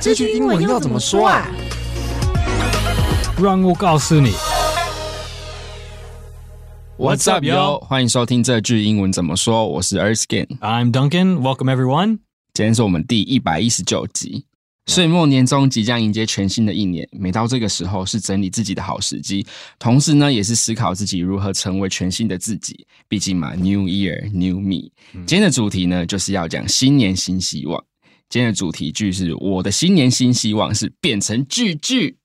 这句英文要怎么说啊？让我告诉你。What's up, yo？欢迎收听这句英文怎么说。我是 Erskine。I'm Duncan. Welcome everyone. 今天是我们第一百一十九集。岁末年终即将迎接全新的一年，每到这个时候是整理自己的好时机，同时呢，也是思考自己如何成为全新的自己。毕竟嘛，New Year, New Me。今天的主题呢，就是要讲新年新希望。今天的主题句是我的新年新希望是变成句句。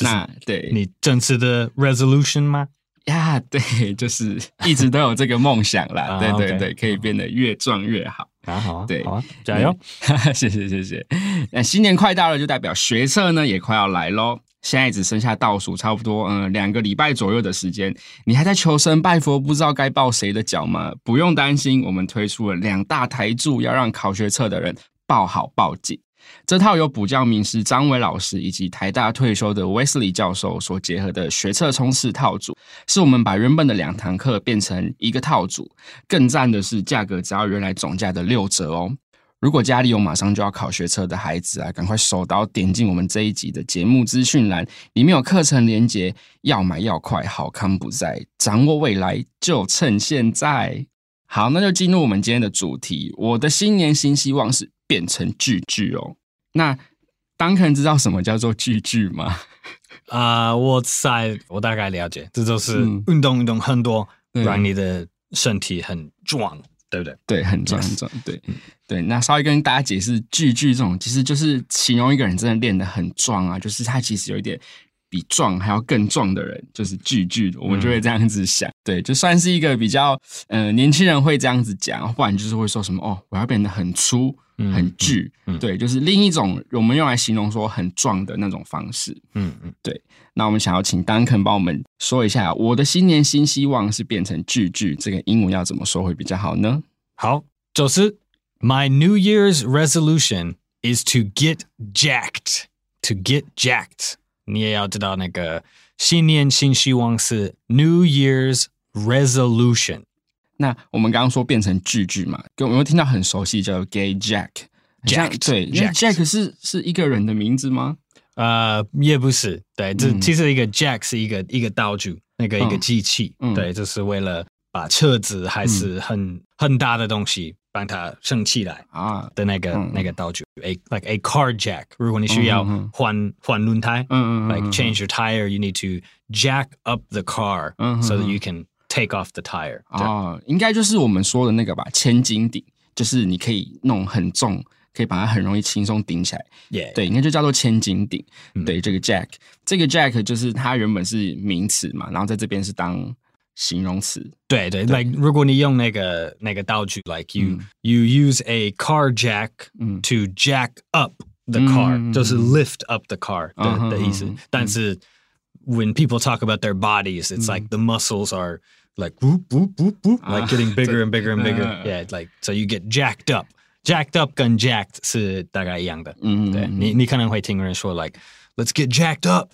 那对你正式的 resolution 吗？呀，对，就是一直都有这个梦想啦。对对对，可以变得越壮越好。啊好啊，对，好啊，加油！谢谢谢谢。那新年快到了，就代表学测呢也快要来喽。现在只剩下倒数差不多嗯两个礼拜左右的时间，你还在求神拜佛，不知道该抱谁的脚吗？不用担心，我们推出了两大台柱，要让考学测的人报好报警。这套由补教名师张伟老师以及台大退休的 Wesley 教授所结合的学测冲刺套组，是我们把原本的两堂课变成一个套组。更赞的是，价格只要原来总价的六折哦。如果家里有马上就要考学测的孩子啊，赶快手刀点进我们这一集的节目资讯栏，里面有课程连结，要买要快，好康不在，掌握未来就趁现在。好，那就进入我们今天的主题。我的新年新希望是变成巨巨哦。那 Duncan 知道什么叫做巨巨吗？啊、uh，我在，我大概了解，这就是运动运动很多，让你的身体很壮，对不对？对，很壮很壮，对对。那稍微跟大家解释，巨巨这种其实就是形容一个人真的练得很壮啊，就是他其实有一点。比壮还要更壮的人，就是巨巨，我们就会这样子想，嗯、对，就算是一个比较呃年轻人会这样子讲，不然就是会说什么哦，我要变得很粗、很巨，嗯嗯、对，就是另一种我们用来形容说很壮的那种方式，嗯嗯，对。那我们想要请 Duncan 帮我们说一下，我的新年新希望是变成巨巨，这个英文要怎么说会比较好呢？好，就是 My New Year's resolution is to get jacked, to get jacked。你也要知道，那个新年新希望是 New Year's Resolution。那我们刚刚说变成句句嘛，有没有听到很熟悉叫 Gay Jack Jack 对，Jack, Jack 是是一个人的名字吗？呃，也不是。对，这其实一个 Jack 是一个一个道具，那个一个机器。嗯、对，就是为了把车子还是很、嗯、很大的东西。帮它升起来啊的那个、嗯、那个道具，a like a car jack。如果你需要换换轮胎，嗯嗯，like change your tire，you need to jack up the car，嗯，so that you can take off the tire。啊，应该就是我们说的那个吧，千斤顶，就是你可以弄很重，可以把它很容易轻松顶起来。Yeah，对，应该就叫做千斤顶。嗯、对，这个 jack，这个 jack 就是它原本是名词嘛，然后在这边是当。形容词，对对，like 如果你用那个那个道具，like you、嗯、you use a car jack to jack up the car，、嗯、就是 lift up the car 的、嗯、的意思。嗯、但是 when people talk about their bodies，it's、嗯、like the muscles are like whoop whoop whoop whoop，、啊、like getting bigger and bigger and bigger、啊。Yeah，like、啊、so you get jacked up。jacked up 跟 jacked 是大概一样的。嗯，对你你可能会听人说 like let's get jacked up。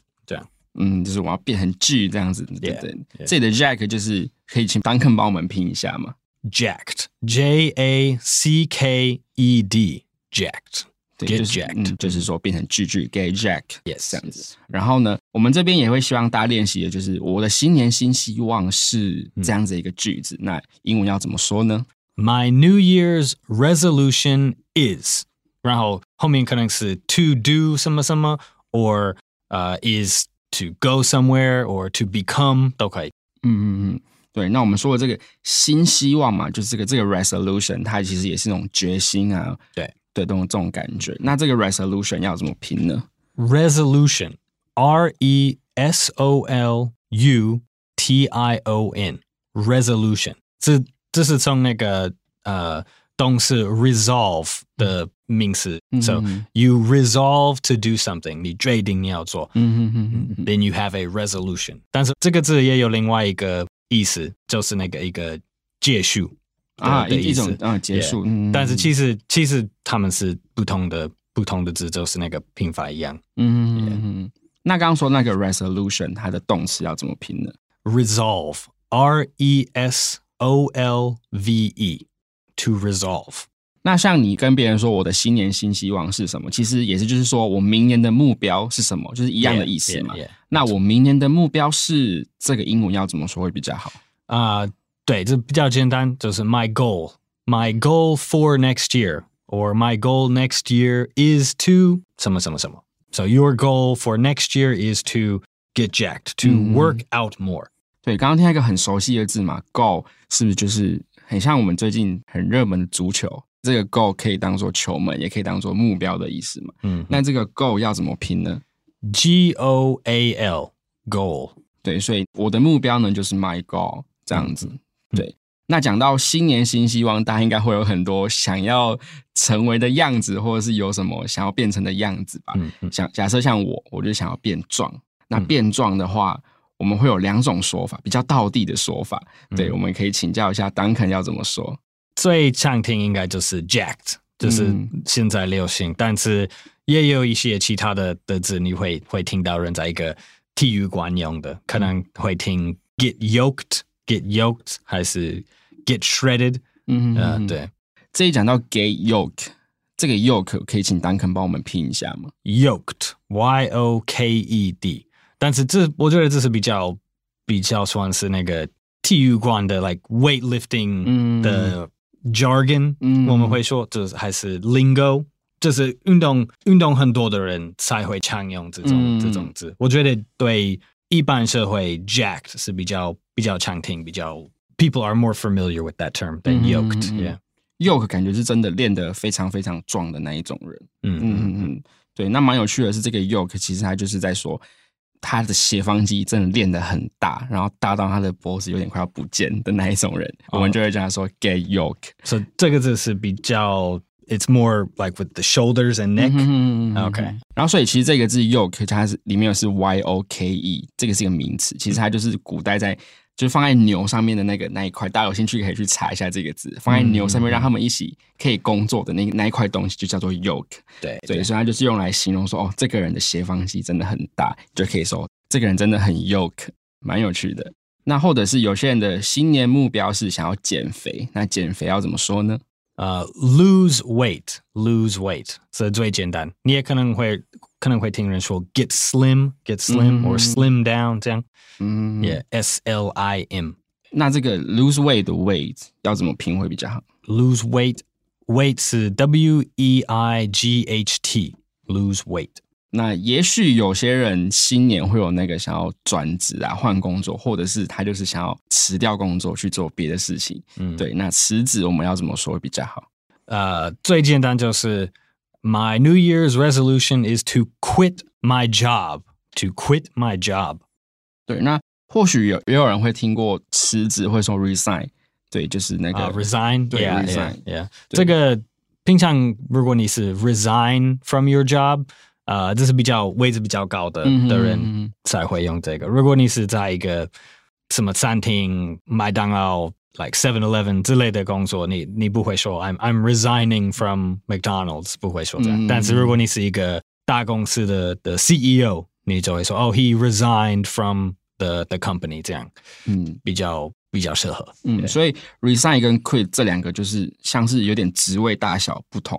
嗯，就是我要变很巨这样子，对不对？这里的 Jack 就是可以请 Duncan 帮我们拼一下吗？Jacked，J A C K E D，Jacked， 对，就是 Jacked，嗯，就是说变成句句，Get Jack，Yes，这样子。然后呢，我们这边也会希望大家练习的就是我的新年新希望是这样子一个句子。嗯、那英文要怎么说呢？My New Year's resolution is，然后后面可能是 to do 什么什么，or 呃、uh, is。To go somewhere or to become 都可以。嗯嗯嗯，对。那我们说的这个新希望嘛，就是这个这个 resolution，它其实也是那种决心啊，对的这种这种感觉。那这个 resolution 要怎么拼呢？Resolution，R E S O L U T I O N，resolution。这这是从那个呃。动词 resolve 的名词、嗯、，so you resolve to do something，你决定你要做，嗯嗯嗯 then you have a resolution。但是这个字也有另外一个意思，就是那个一个结束 啊，一一种啊结束。但是其实其实他们是不同的不同的字，就是那个拼法一样。嗯嗯嗯。那刚刚说那个 resolution，它的动词要怎么拼呢？resolve，R E S O L V E。To resolve，那像你跟别人说我的新年新希望是什么，其实也是就是说我明年的目标是什么，就是一样的意思嘛。Yeah, yeah, yeah. 那我明年的目标是这个英文要怎么说会比较好啊？Uh, 对，这比较简单，就是 my goal, my goal for next year, or my goal next year is to 什么什么什么。So your goal for next year is to get jacked, to work out more。嗯、对，刚刚听到一个很熟悉的字嘛，goal 是不是就是很像我们最近很热门的足球？这个 goal 可以当做球门，也可以当做目标的意思嘛。嗯，那这个 goal 要怎么拼呢？G O A L goal。对，所以我的目标呢就是 my goal 这样子。嗯、 对，那讲到新年新希望，大家应该会有很多想要成为的样子，或者是有什么想要变成的样子吧。嗯嗯。像假设像我，我就想要变壮。那变壮的话，嗯、我们会有两种说法，比较道地的说法。对，嗯、我们可以请教一下 Duncan 要怎么说。最常听应该就是 jacked，就是现在流行，嗯、但是也有一些其他的的字，你会会听到人在一个体育馆用的，可能会听 get get yoked 还是 get shredded 嗯，对。这里讲到 gate yoked，这个 yoked 可以请丹肯帮我们拼一下吗？yoked，Y O K E D。但是这我觉得这是比较比较算是那个体育馆的 like weight lifting 的 jargon。我们会说就是还是 lingo，就是运动运动很多的人才会常用这种这种字。我觉得对。一般社会，jacked 是比较比较常听，比较 people are more familiar with that term than yoked、嗯。Yeah，yoke 感觉是真的练得非常非常壮的那一种人。嗯嗯嗯嗯，对。那蛮有趣的是，这个 yoke 其实他就是在说。他的斜方肌真的练得很大，然后大到他的脖子有点快要不见的那一种人，oh. 我们就会叫他说 get yoke。所以这个字是比较，it's more like with the shoulders and neck。嗯 OK。然后所以其实这个字 yoke 它是里面有是 y o k e，这个是一个名词，其实它就是古代在。就是放在牛上面的那个那一块，大家有兴趣可以去查一下这个字。放在牛上面，让他们一起可以工作的那那一块东西，就叫做 yoke。对对，所以它就是用来形容说，哦，这个人的斜方肌真的很大，就可以说这个人真的很 yoke，蛮有趣的。那或者是有些人的新年目标是想要减肥，那减肥要怎么说呢？呃、uh，lose weight，lose weight，这最简单。你也可能会可能会听人说 get slim，get slim，or slim down 这样。嗯，Yeah，S L I M。那这个 lose weight 的 weight 要怎么拼会比较好？lose weight，weight 是 W E I G H T，lose weight。 那也许有些人新年会有那个想要转职啊、换工作，或者是他就是想要辞掉工作去做别的事情。嗯，对。那辞职我们要怎么说会比较好？呃，最简单就是 My New Year's resolution is to quit my job. To quit my job. 对，那或许有也有人会听过辞职会说 resign，对，就是那个、uh, resign，对 yeah, resign，yeah, yeah. 这个平常如果你是 resign from your job，呃，这是比较位置比较高的的人才会用这个。如果你是在一个什么餐厅、麦当劳、like Seven Eleven 之类的工作，你你不会说 I'm I'm resigning from McDonald's，不会说这样。但是如果你是一个大公司的的 CEO，你就会说哦，he resigned from the the company，这样，嗯，比较比较适合，嗯，所以 resign 跟 quit 这两个就是像是有点职位大小不同，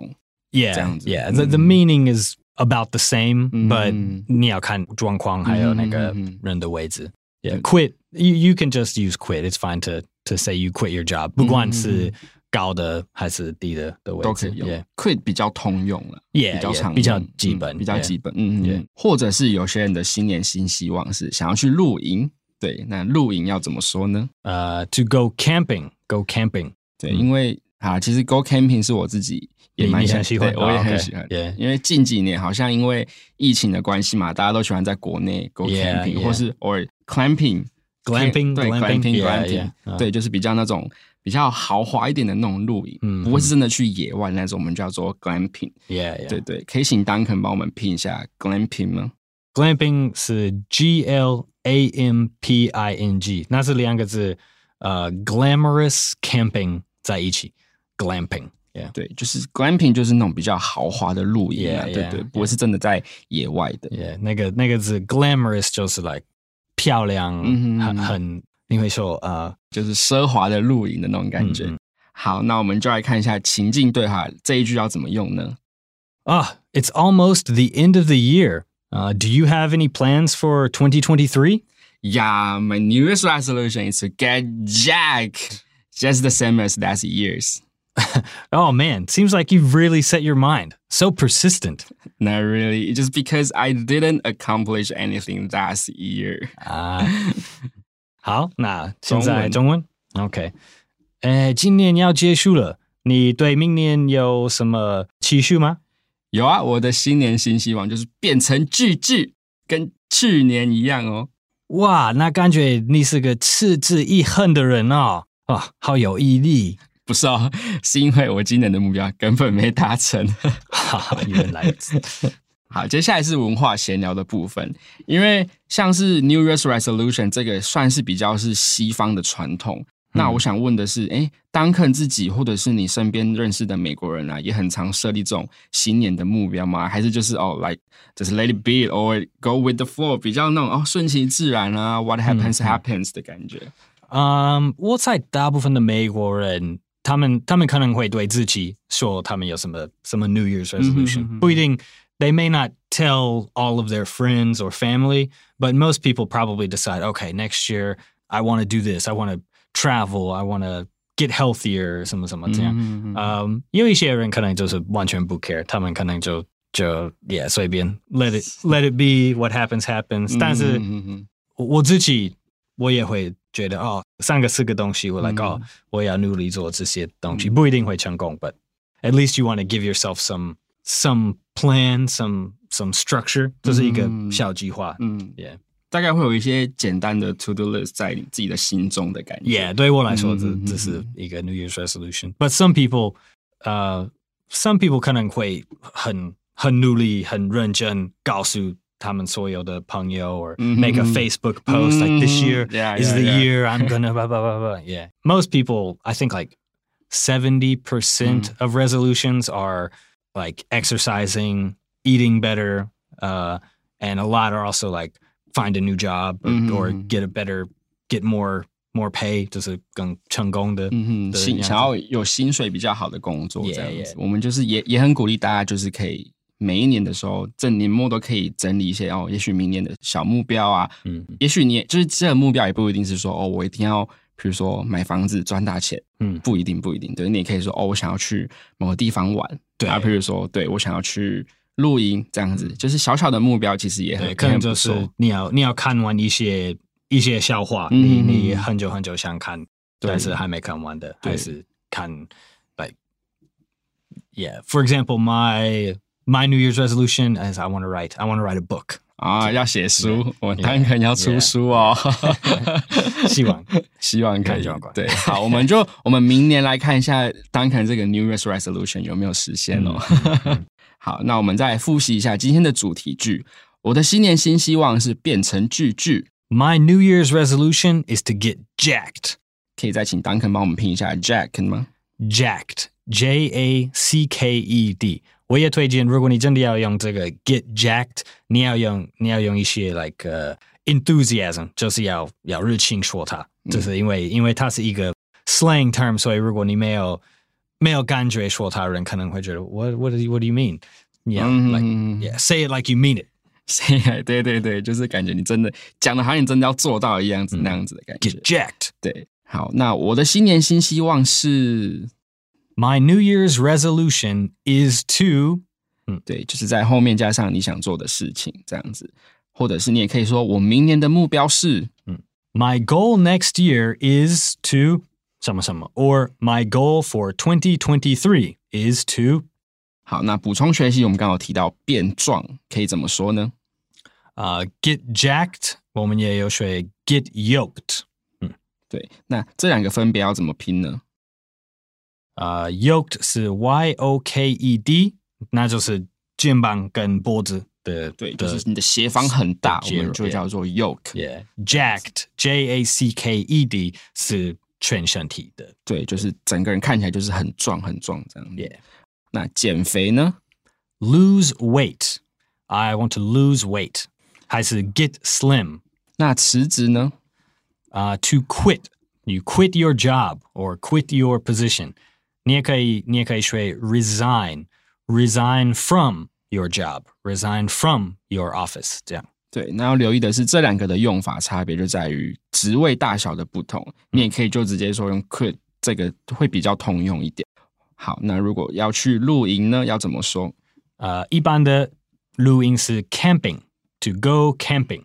yeah，这样子，yeah，the the meaning is about the same，but 你要看状况还有那个人的位置，yeah，quit，you you can just use quit，it's fine to to say you quit your job，不管是。高的还是低的的位置都可以用，quit 比较通用了，yeah, 比较常用，比较基本，比较基本，嗯嗯，或者是有些人的新年新希望是想要去露营，对，那露营要怎么说呢？呃，to go camping，go camping，对，因为啊，其实 go camping 是我自己也蛮喜欢，我也很喜欢，因为近几年好像因为疫情的关系嘛，大家都喜欢在国内 go camping，或是 or clamping，glamping，对就是比较那种。比较豪华一点的那种露营，嗯，不会是真的去野外那种，我们叫做 glamping。Yeah, yeah. 对对，可以请 Duncan 帮我们拼一下 glamping 吗？Glamping 是 G L A M P I N G，那是两个字，呃，glamorous camping 在一起 ，glamping。Yeah，对，就是 glamping 就是那种比较豪华的露营啊，yeah, 对对，yeah, 不会是真的在野外的。Yeah，那个那个字 glamorous 就是 like 漂亮，嗯、很很。你会说呃，就是奢华的露营的那种感觉。嗯、 好，那我们就来看一下情境对话这一句要怎么用呢？啊、uh,，It's almost the end of the year. Uh, do you have any plans for 2023? Yeah, my New Year's resolution is to get jacked, just the same as last year's. oh man, seems like you've really set your mind. So persistent. Not really, just because I didn't accomplish anything last year. 啊、uh,，好，那现在中文，OK。呃，今年要结束了，你对明年有什么期许吗？有啊，我的新年新希望就是变成巨巨，跟去年一样哦。哇，那感觉你是个持之以恒的人哦，哇，好有毅力。 不是哦，是因为我今年的目标根本没达成。哈哈，原来 好，接下来是文化闲聊的部分，因为像是 New Year's Resolution 这个算是比较是西方的传统。那我想问的是，哎，Duncan 自己或者是你身边认识的美国人啊，也很常设立这种新年的目标吗？还是就是哦，like 就是 let it be，or go with the flow，比较那种哦顺其自然啊，what happens happens 的感觉。嗯，我猜大部分的美国人，他们他们可能会对自己说他们有什么什么 New Year's resolution，不一定。They may not tell all of their friends or family, but most people probably decide, okay, next year I want to do this, I want to travel, I want to get healthier，什么什么这样。嗯，um, 有一些人可能就是完全不 care，他们可能就就也随便 let it let it be what happens happens。但是我自己我也会 觉得哦，三个四个东西我来搞，我要努力做这些东西，不一定会成功，but at least you want to give yourself some some plan, some some structure，这是一个小计划。嗯，yeah。大概会有一些简单的 to do list 在你自己的心中的感觉。Yeah，对我来说，这这是一个 New Year's resolution。But some people，呃、uh,，some people 可能会很很努力、很认真，告诉他们所有的朋友，or make a Facebook post like this year is the year I'm gonna blah blah blah blah. Yeah, most people, I think like seventy percent of resolutions are like exercising, eating better, uh, and a lot are also like find a new job or, mm -hmm. or get a better, get more more pay，就是更成功的。嗯哼，薪想要有薪水比较好的工作这样子。Yeah, yeah. 我们就是也也很鼓励大家，就是可以 每一年的时候，这年末都可以整理一些哦，也许明年的小目标啊。嗯，也许你就是这个目标也不一定是说哦，我一定要比如说买房子赚大钱。嗯，不一定不一定。对，你也可以说哦，我想要去某个地方玩。对啊，比如说对我想要去。露营这样子，就是小小的目标，其实也很可能就是你要你要看完一些一些笑话，嗯、你你很久很久想看，但是还没看完的，还是看，like yeah. For example, my my New Year's resolution is I want to write I want to write a book 啊，要写书，我当然要出书哦，希望希望可以，对，好，我们就我们明年来看一下 Duncan 这个 New Year's resolution 有没有实现哦。嗯好，那我们再来复习一下今天的主题句。我的新年新希望是变成巨巨。My New Year's resolution is to get jacked。可以再请 Duncan 帮我们拼一下 jacked 吗？Jacked，J A C K E D。 我也推荐，如果你真的要用这个 get jacked，你要用你要用一些 like、uh, enthusiasm，就是要要热情说它，就是因为、嗯、因为它是一个 slang term，所以如果你没有没有感觉说他人可能会觉得 What what do you, what do you mean? Yeah, like yeah, say it like you mean it. Say it, 对对对，就是感觉你真的讲的好像你真的要做到一样子那样子的感觉。Get jacked. 对，好，那我的新年新希望是 My New Year's resolution is to 嗯，对，就是在后面加上你想做的事情这样子，或者是你也可以说我明年的目标是嗯，My goal next year is to 什么什么，or my goal for 2023 is to。好，那补充学习，我们刚好提到变壮，可以怎么说呢？啊、uh,，get jacked，我们也有学 get yoked。嗯，对，那这两个分别要怎么拼呢？啊、uh,，yoked 是 y o k e d，那就是肩膀跟脖子的，对，就是你的斜方很大，我们就叫做 yoke。Yeah，jacked，j a c k e d 是。全身体的，对，就是整个人看起来就是很壮很壮这样。Yeah. 那减肥呢？Lose weight. I want to lose weight. 还是 get slim？那辞职呢？啊、uh,，to quit you quit your job or quit your position。 你也可以，你也可以说 resign，resign from your job，resign from your office。这样。对，那要留意的是这两个的用法差别就在于职位大小的不同。你也可以就直接说用 quit，这个会比较通用一点。好，那如果要去露营呢，要怎么说？呃，一般的露营是 camping，to go camping。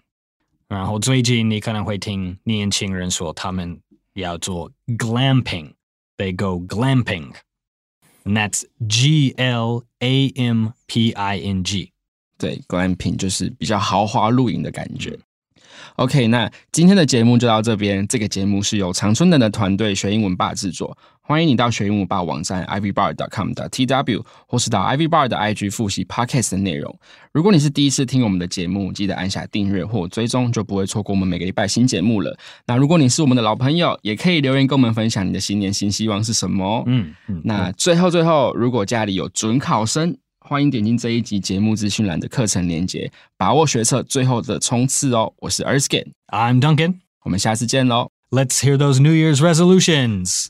然后最近你可能会听年轻人说他们要做 they go glamping. And that's G L A M P I N G. 对，glamping 就是比较豪华露营的感觉。OK，那今天的节目就到这边。这个节目是由常春藤的团队学英文爸制作。欢迎你到学英文吧网站 ivybar.com 的 tw，或是到 ivybar 的 IG 复习 podcast 的内容。如果你是第一次听我们的节目，记得按下订阅或追踪，就不会错过我们每个礼拜新节目了。那如果你是我们的老朋友，也可以留言跟我们分享你的新年新希望是什么。嗯嗯。那最后最后，如果家里有准考生，欢迎点进这一集节目资讯栏的课程链接，把握学测最后的冲刺哦！我是 Erskine，I'm Duncan，我们下次见喽。Let's hear those New Year's resolutions.